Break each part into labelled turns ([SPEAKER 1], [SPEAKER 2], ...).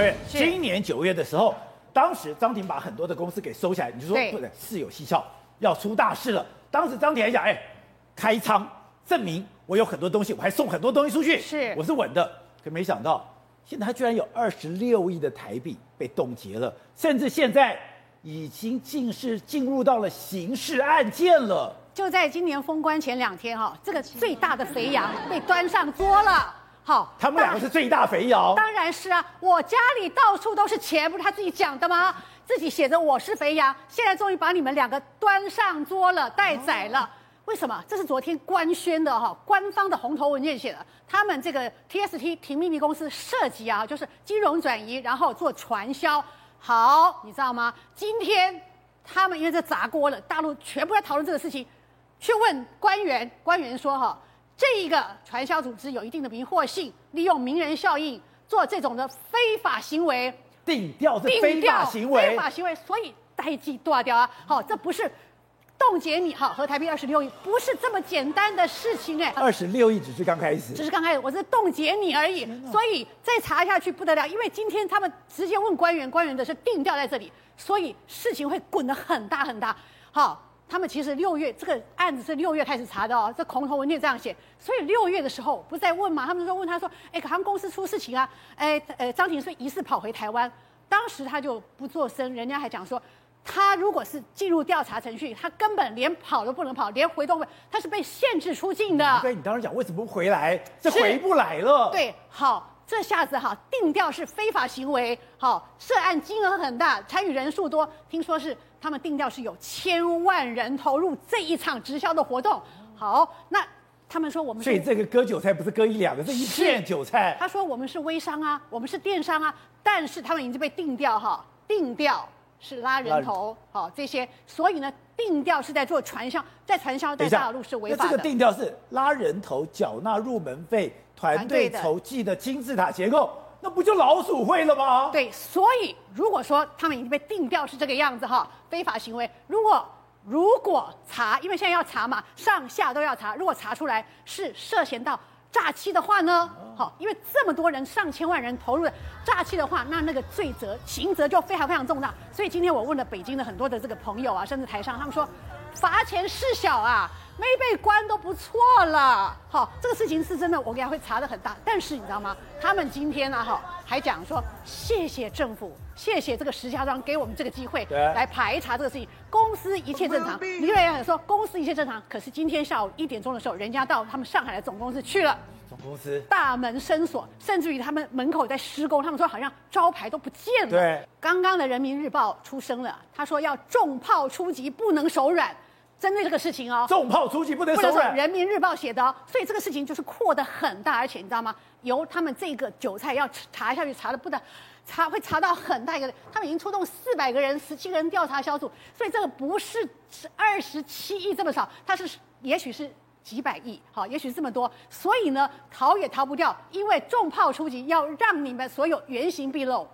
[SPEAKER 1] 二月，今年九月的时候，当时张婷把很多的公司给收起来，你就说
[SPEAKER 2] 对
[SPEAKER 1] 不对，事有蹊跷，要出大事了。当时张婷还想，哎，开仓证明我有很多东西，我还送很多东西出去，
[SPEAKER 2] 是
[SPEAKER 1] 我是稳的。可没想到，现在他居然有二十六亿的台币被冻结了，甚至现在已经进是进入到了刑事案件了。
[SPEAKER 2] 就在今年封关前两天哈，这个最大的肥羊被端上桌了。好，
[SPEAKER 1] 他们两个是最大肥羊，
[SPEAKER 2] 当然是啊！我家里到处都是钱，不是他自己讲的吗？自己写着我是肥羊，现在终于把你们两个端上桌了，待宰了。为什么？这是昨天官宣的哈，官方的红头文件写的。他们这个 TST 停秘密公司涉及啊，就是金融转移，然后做传销。好，你知道吗？今天他们因为这砸锅了，大陆全部在讨论这个事情，去问官员，官员说哈。这一个传销组织有一定的迷惑性，利用名人效应做这种的非法行为，
[SPEAKER 1] 定调是非法行为，
[SPEAKER 2] 非法行为，所以代际断掉啊！好，这不是冻结你好和台币二十六亿，不是这么简单的事情哎。
[SPEAKER 1] 二十六亿只是刚开始，
[SPEAKER 2] 只是刚开始，我是冻结你而已，所以再查下去不得了，因为今天他们直接问官员，官员的是定调在这里，所以事情会滚得很大很大。好。他们其实六月这个案子是六月开始查的哦，这空头文件这样写，所以六月的时候不是在问嘛？他们就说问他说，哎，他们公司出事情啊，哎，呃，张庭顺疑似跑回台湾，当时他就不作声，人家还讲说，他如果是进入调查程序，他根本连跑都不能跑，连回都不，他是被限制出境的。
[SPEAKER 1] 对，你当时讲为什么不回来？这回不来了。
[SPEAKER 2] 对，好，这下子哈定调是非法行为，好，涉案金额很大，参与人数多，听说是。他们定调是有千万人投入这一场直销的活动。好，那他们说我们，
[SPEAKER 1] 所以这个割韭菜不是割一两个，是一片韭菜。
[SPEAKER 2] 他说我们是微商啊，我们是电商啊，但是他们已经被定调哈，定调是拉人头，好这些，所以呢，定调是在做传销，在传销在大陆是违法的。
[SPEAKER 1] 这个定调是拉人头、缴纳入门费、团队筹集的金字塔结构。那不就老鼠会了吗？
[SPEAKER 2] 对，所以如果说他们已经被定调是这个样子哈，非法行为。如果如果查，因为现在要查嘛，上下都要查。如果查出来是涉嫌到诈欺的话呢，好，因为这么多人上千万人投入的诈欺的话，那那个罪责刑责就非常非常重大。所以今天我问了北京的很多的这个朋友啊，甚至台上，他们说罚钱事小啊。没被关都不错了，好，这个事情是真的，我给他会查的很大。但是你知道吗？他们今天呢、啊，哈，还讲说谢谢政府，谢谢这个石家庄给我们这个机会来排查这个事情，公司一切正常。你以为说公司一切正常，可是今天下午一点钟的时候，人家到他们上海的总公司去了，
[SPEAKER 1] 总公司
[SPEAKER 2] 大门深锁，甚至于他们门口在施工，他们说好像招牌都不见了。
[SPEAKER 1] 对，
[SPEAKER 2] 刚刚的人民日报出声了，他说要重炮出击，不能手软。针对这个事情哦，
[SPEAKER 1] 重炮出击不能手软。
[SPEAKER 2] 人民日报写的哦，所以这个事情就是扩得很大，而且你知道吗？由他们这个韭菜要查下去，查的不得，查会查到很大一个，他们已经出动四百个人，十七个人调查小组，所以这个不是是二十七亿这么少，它是也许是几百亿，好，也许是这么多，所以呢，逃也逃不掉，因为重炮出击，要让你们所有原形毕露。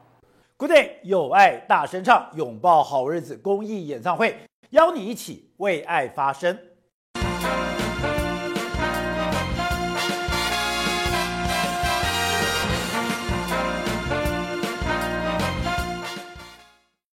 [SPEAKER 1] Good day，有爱大声唱，拥抱好日子公益演唱会。邀你一起为爱发声。